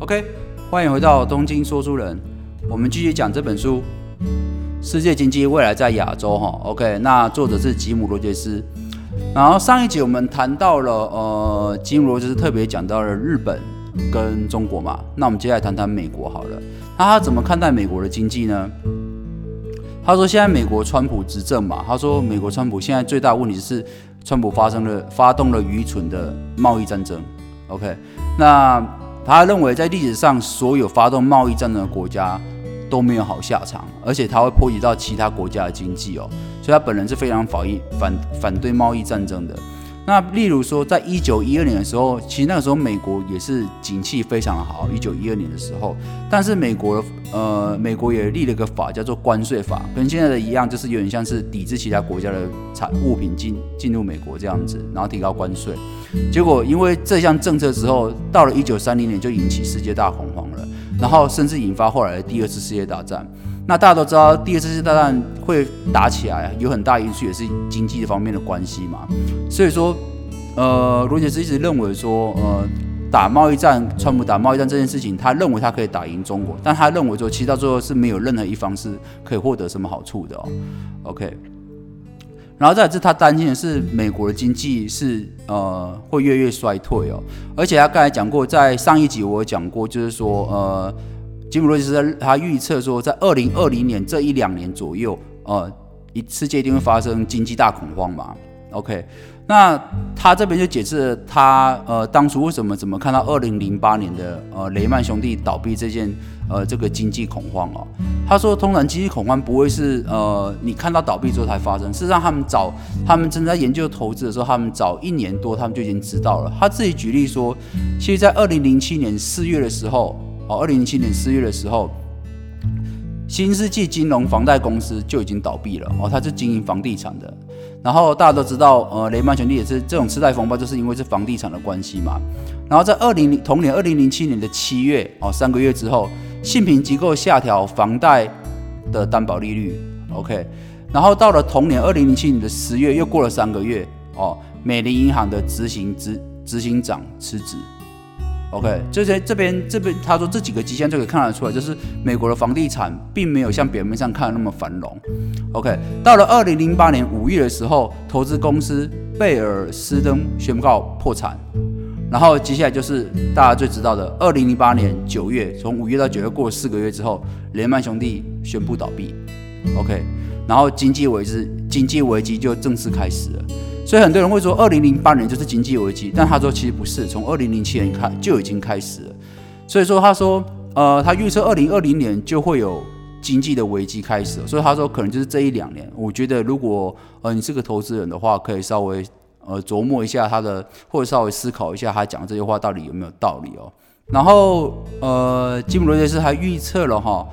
OK，欢迎回到东京说书人，我们继续讲这本书《世界经济未来在亚洲》哈。OK，那作者是吉姆罗杰斯。然后上一集我们谈到了，呃，吉姆罗杰斯特别讲到了日本跟中国嘛。那我们接下来谈谈美国好了。那他怎么看待美国的经济呢？他说现在美国川普执政嘛，他说美国川普现在最大问题是川普发生了发动了愚蠢的贸易战争。OK，那。他认为，在历史上所有发动贸易战争的国家都没有好下场，而且他会波及到其他国家的经济哦，所以他本人是非常反反反对贸易战争的。那例如说，在一九一二年的时候，其实那个时候美国也是景气非常好。一九一二年的时候，但是美国呃，美国也立了个法，叫做关税法，跟现在的一样，就是有点像是抵制其他国家的产物品进进入美国这样子，然后提高关税。结果因为这项政策之后，到了一九三零年就引起世界大恐慌了，然后甚至引发后来的第二次世界大战。那大家都知道，第二次世界大战会打起来，有很大因素也是经济方面的关系嘛。所以说，呃，罗杰斯一直认为说，呃，打贸易战，川普打贸易战这件事情，他认为他可以打赢中国，但他认为说，其实到最后是没有任何一方是可以获得什么好处的哦。OK，然后再是他担心的是美国的经济是呃会越越衰退哦，而且他刚才讲过，在上一集我有讲过，就是说呃。吉姆罗斯他预测说，在二零二零年这一两年左右，呃，一世界一定会发生经济大恐慌嘛？OK，那他这边就解释了他呃当初为什么怎么看到二零零八年的呃雷曼兄弟倒闭这件呃这个经济恐慌哦。他说，通常经济恐慌不会是呃你看到倒闭之后才发生，事实上他们早他们正在研究投资的时候，他们早一年多他们就已经知道了。他自己举例说，其实，在二零零七年四月的时候。哦，二零零七年四月的时候，新世纪金融房贷公司就已经倒闭了。哦，它是经营房地产的。然后大家都知道，呃，雷曼兄弟也是这种次贷风暴，就是因为是房地产的关系嘛。然后在二零零同年二零零七年的七月，哦，三个月之后，信评机构下调房贷的担保利率。OK，然后到了同年二零零七年的十月，又过了三个月，哦，美林银行的执行执执行长辞职。OK，这些这边这边他说这几个迹象就可以看得出来，就是美国的房地产并没有像表面上看的那么繁荣。OK，到了二零零八年五月的时候，投资公司贝尔斯登宣告破产，然后接下来就是大家最知道的二零零八年九月，从五月到九月过了四个月之后，雷曼兄弟宣布倒闭。OK，然后经济危机经济危机就正式开始了。所以很多人会说，二零零八年就是经济危机，但他说其实不是，从二零零七年开就已经开始了。所以说他说，呃，他预测二零二零年就会有经济的危机开始，所以他说可能就是这一两年。我觉得如果呃你是个投资人的话，可以稍微呃琢磨一下他的，或者稍微思考一下他讲这些话到底有没有道理哦。然后呃，吉姆罗杰斯还预测了哈，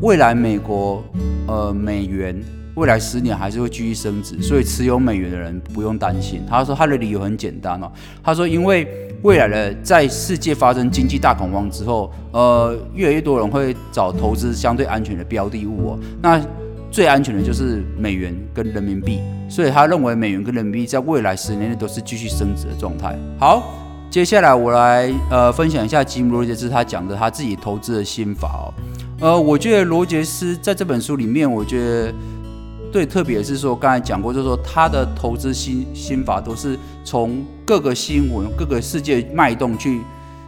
未来美国呃美元。未来十年还是会继续升值，所以持有美元的人不用担心。他说他的理由很简单哦，他说因为未来的在世界发生经济大恐慌之后，呃，越来越多人会找投资相对安全的标的物哦。那最安全的就是美元跟人民币，所以他认为美元跟人民币在未来十年内都是继续升值的状态。好，接下来我来呃分享一下吉姆罗杰斯他讲的他自己投资的心法哦。呃，我觉得罗杰斯在这本书里面，我觉得。对，特别是说刚才讲过，就是说他的投资心心法都是从各个新闻、各个世界脉动去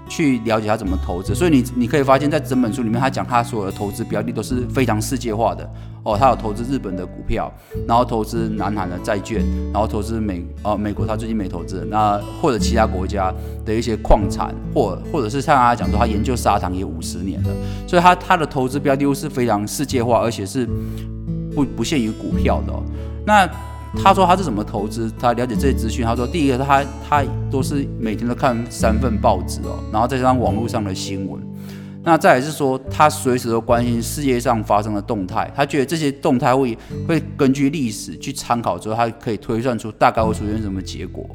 去了解他怎么投资。所以你你可以发现，在整本书里面，他讲他所有的投资标的都是非常世界化的哦。他有投资日本的股票，然后投资南韩的债券，然后投资美呃美国，他最近没投资。那或者其他国家的一些矿产，或或者是像他讲说，他研究砂糖也五十年了。所以他他的投资标的物是非常世界化，而且是。不不限于股票的，那他说他是怎么投资？他了解这些资讯。他说，第一个他他都是每天都看三份报纸哦，然后再加上网络上的新闻。那再来是说，他随时都关心世界上发生的动态。他觉得这些动态会会根据历史去参考之后，他可以推算出大概会出现什么结果。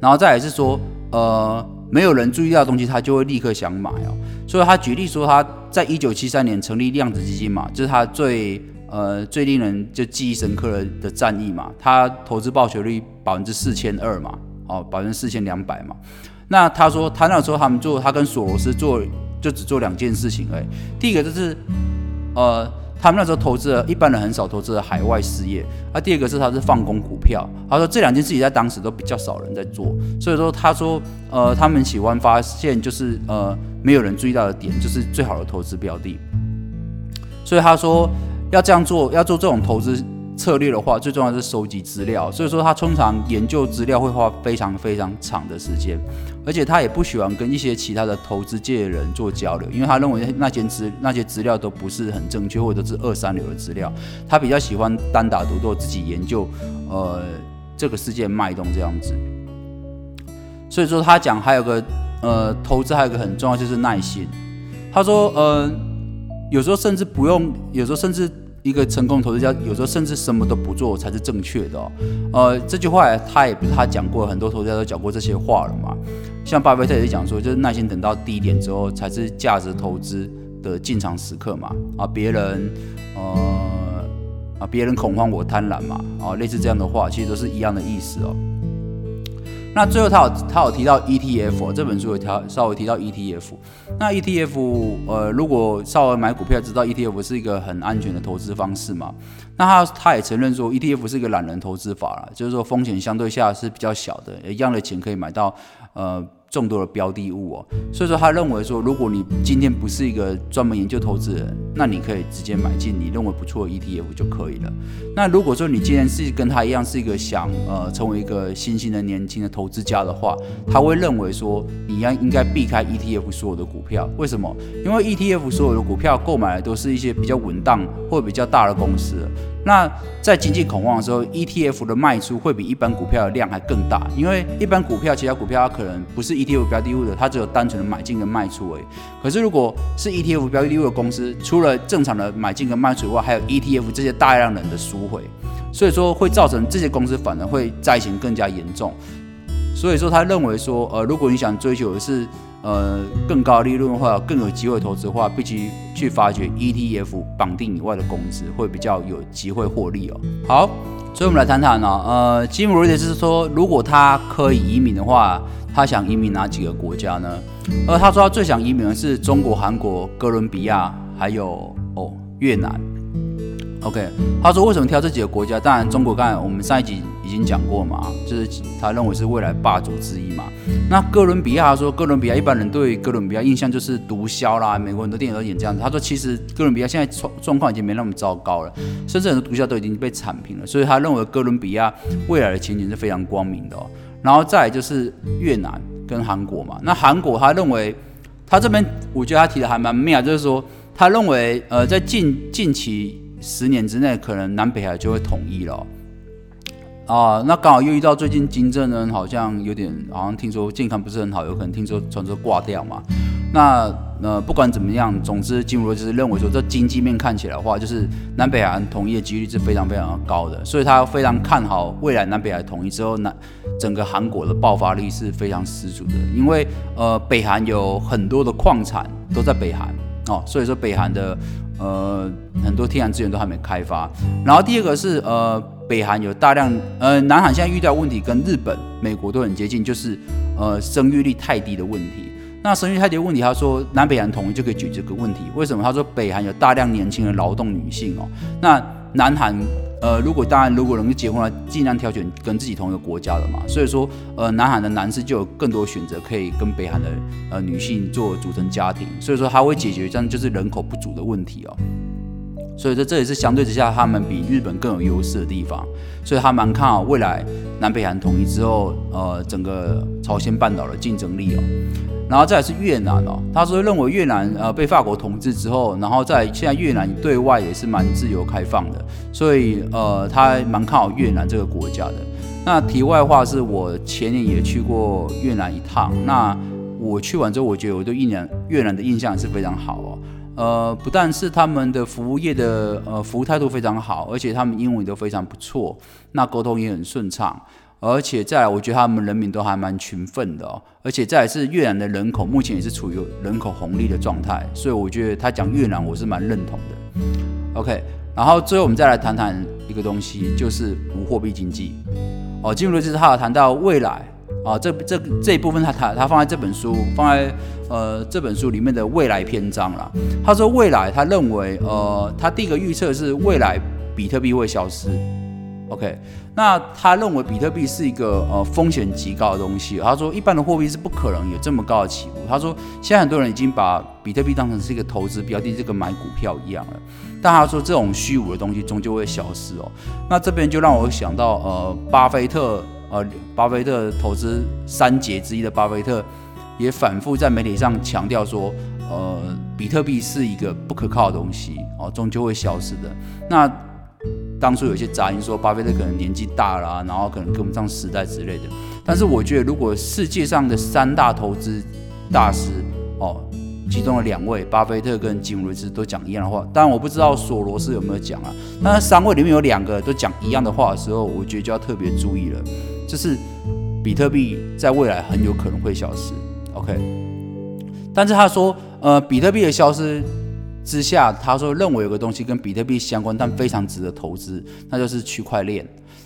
然后再来是说，呃，没有人注意到的东西，他就会立刻想买哦。所以他举例说，他在一九七三年成立量子基金嘛，这是他最呃最令人就记忆深刻的的战役嘛。他投资报酬率百分之四千二嘛，哦，百分之四千两百嘛。那他说他那时候他们做，他跟索罗斯做就只做两件事情哎，第一个就是呃。他们那时候投资了一般人很少投资的海外事业，那第二个是他是放空股票。他说这两件事情在当时都比较少人在做，所以说他说呃他们喜欢发现就是呃没有人注意到的点，就是最好的投资标的。所以他说要这样做，要做这种投资。策略的话，最重要是收集资料，所以说他通常研究资料会花非常非常长的时间，而且他也不喜欢跟一些其他的投资界的人做交流，因为他认为那些资那些资料都不是很正确，或者是二三流的资料，他比较喜欢单打独斗，自己研究，呃，这个世界脉动这样子。所以说他讲还有个呃投资还有个很重要就是耐心，他说呃有时候甚至不用，有时候甚至。一个成功投资家有时候甚至什么都不做才是正确的哦。呃，这句话他也不是他讲过，很多投资家都讲过这些话了嘛。像巴菲特也讲说，就是耐心等到低点之后才是价值投资的进场时刻嘛。啊，别人呃啊，别人恐慌我贪婪嘛。啊，类似这样的话，其实都是一样的意思哦。那最后他有他有提到 ETF 这本书有条稍微提到 ETF，那 ETF 呃如果稍微买股票知道 ETF 是一个很安全的投资方式嘛，那他他也承认说 ETF 是一个懒人投资法了，就是说风险相对下是比较小的，一样的钱可以买到呃。众多的标的物哦，所以说他认为说，如果你今天不是一个专门研究投资人，那你可以直接买进你认为不错的 ETF 就可以了。那如果说你今天是跟他一样是一个想呃成为一个新兴的年轻的投资家的话，他会认为说你要应该避开 ETF 所有的股票。为什么？因为 ETF 所有的股票购买的都是一些比较稳当或比较大的公司。那在经济恐慌的时候，ETF 的卖出会比一般股票的量还更大，因为一般股票其他股票它可能不是 ETF 标的物的，它只有单纯的买进跟卖出而已。可是如果是 ETF 标的物的公司，除了正常的买进跟卖出以外，还有 ETF 这些大量人的赎回，所以说会造成这些公司反而会灾情更加严重。所以说他认为说，呃，如果你想追求的是。呃，更高利润的话，更有机会投资的话，必须去发掘 ETF 绑定以外的公司，会比较有机会获利哦。好，所以我们来谈谈呢，呃，吉姆·罗杰斯说，如果他可以移民的话，他想移民哪几个国家呢？而他说他最想移民的是中国、韩国、哥伦比亚，还有哦越南。OK，他说为什么挑这几个国家？当然，中国刚才我们上一集已经讲过嘛，就是他认为是未来霸主之一嘛。那哥伦比亚，他说哥伦比亚一般人对哥伦比亚印象就是毒枭啦，美国很多电影都演这样子。他说其实哥伦比亚现在状状况已经没那么糟糕了，甚至很多毒枭都已经被铲平了，所以他认为哥伦比亚未来的前景是非常光明的。哦然后再就是越南跟韩国嘛。那韩国他认为他这边我觉得他提的还蛮妙，就是说他认为呃在近近期。十年之内，可能南北海就会统一了啊！那刚好又遇到最近金正恩好像有点，好像听说健康不是很好，有可能听说传说挂掉嘛。那呃，不管怎么样，总之金如就是认为说，这经济面看起来的话，就是南北海统一的几率是非常非常高的，所以他非常看好未来南北海统一之后，南整个韩国的爆发力是非常十足的，因为呃，北韩有很多的矿产都在北韩哦，所以说北韩的。呃，很多天然资源都还没开发。然后第二个是，呃，北韩有大量，呃，南韩现在遇到问题跟日本、美国都很接近，就是呃，生育率太低的问题。那生育太低的问题，他说南北韩统一就可以解决这个问题。为什么？他说北韩有大量年轻的劳动女性哦，那南韩。呃，如果当然，如果能够结婚了，尽量挑选跟自己同一个国家的嘛。所以说，呃，南韩的男士就有更多选择，可以跟北韩的呃女性做组成家庭。所以说，他会解决这样就是人口不足的问题哦。所以说，这也是相对之下他们比日本更有优势的地方。所以他蛮看好未来南北韩统一之后，呃，整个朝鲜半岛的竞争力哦。然后再是越南哦，他说认为越南呃被法国统治之后，然后在现在越南对外也是蛮自由开放的，所以呃他蛮看好越南这个国家的。那题外话是我前年也去过越南一趟，那我去完之后，我觉得我对越南越南的印象是非常好哦。呃，不但是他们的服务业的呃服务态度非常好，而且他们英文都非常不错，那沟通也很顺畅。而且再来，我觉得他们人民都还蛮勤奋的哦。而且再来是越南的人口目前也是处于人口红利的状态，所以我觉得他讲越南我是蛮认同的。OK，然后最后我们再来谈谈一个东西，就是无货币经济。哦，进入的就是他谈到未来，啊，这这这一部分他他他放在这本书放在呃这本书里面的未来篇章了。他说未来他认为呃他第一个预测是未来比特币会消失。OK，那他认为比特币是一个呃风险极高的东西。他说一般的货币是不可能有这么高的起伏。他说现在很多人已经把比特币当成是一个投资标的，这个买股票一样了。但他说这种虚无的东西终究会消失哦。那这边就让我想到呃巴菲特呃巴菲特投资三杰之一的巴菲特也反复在媒体上强调说呃比特币是一个不可靠的东西哦，终究会消失的。那当初有些杂音说巴菲特可能年纪大了，然后可能跟不上时代之类的。但是我觉得，如果世界上的三大投资大师哦，其中的两位巴菲特跟吉姆·瑞斯都讲一样的话，当然我不知道索罗斯有没有讲啊。那三位里面有两个都讲一样的话的时候，我觉得就要特别注意了，就是比特币在未来很有可能会消失。OK，但是他说，呃，比特币的消失。之下，他说认为有个东西跟比特币相关，但非常值得投资，那就是区块链。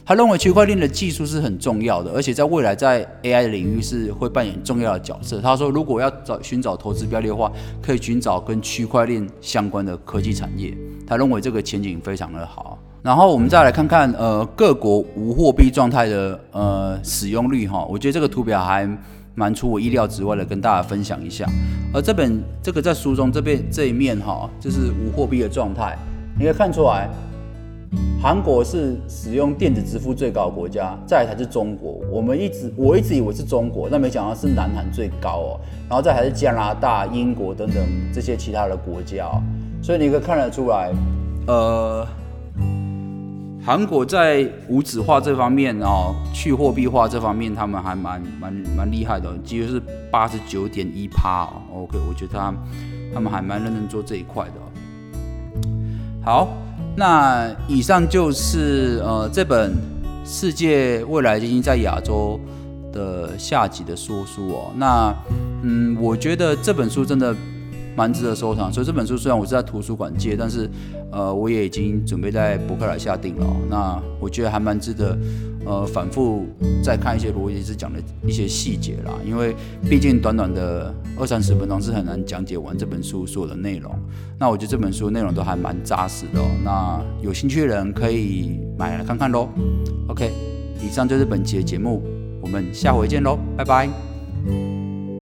他认为区块链的技术是很重要的，而且在未来在 AI 的领域是会扮演重要的角色。他说，如果要找寻找投资标的的话，可以寻找跟区块链相关的科技产业。他认为这个前景非常的好。然后我们再来看看呃各国无货币状态的呃使用率哈，我觉得这个图表还。蛮出我意料之外的，跟大家分享一下。而这本这个在书中这边这一面哈，就是无货币的状态，你可以看出来，韩国是使用电子支付最高的国家，再才是中国。我们一直我一直以为是中国，但没想到是南韩最高哦。然后再还是加拿大、英国等等这些其他的国家。所以你可以看得出来，呃。韩国在无纸化这方面哦，去货币化这方面，他们还蛮蛮蛮厉害的，几乎是八十九点一趴。OK，我觉得他他们还蛮认真做这一块的。好，那以上就是呃这本《世界未来基金在亚洲》的下集的说书哦。那嗯，我觉得这本书真的。蛮值得收藏，所以这本书虽然我是在图书馆借，但是，呃，我也已经准备在博客来下定了。那我觉得还蛮值得，呃，反复再看一些罗杰斯讲的一些细节啦，因为毕竟短短的二三十分钟是很难讲解完这本书所有的内容。那我觉得这本书内容都还蛮扎实的，那有兴趣的人可以买来看看喽。OK，以上就是本期的节目，我们下回见喽，拜拜。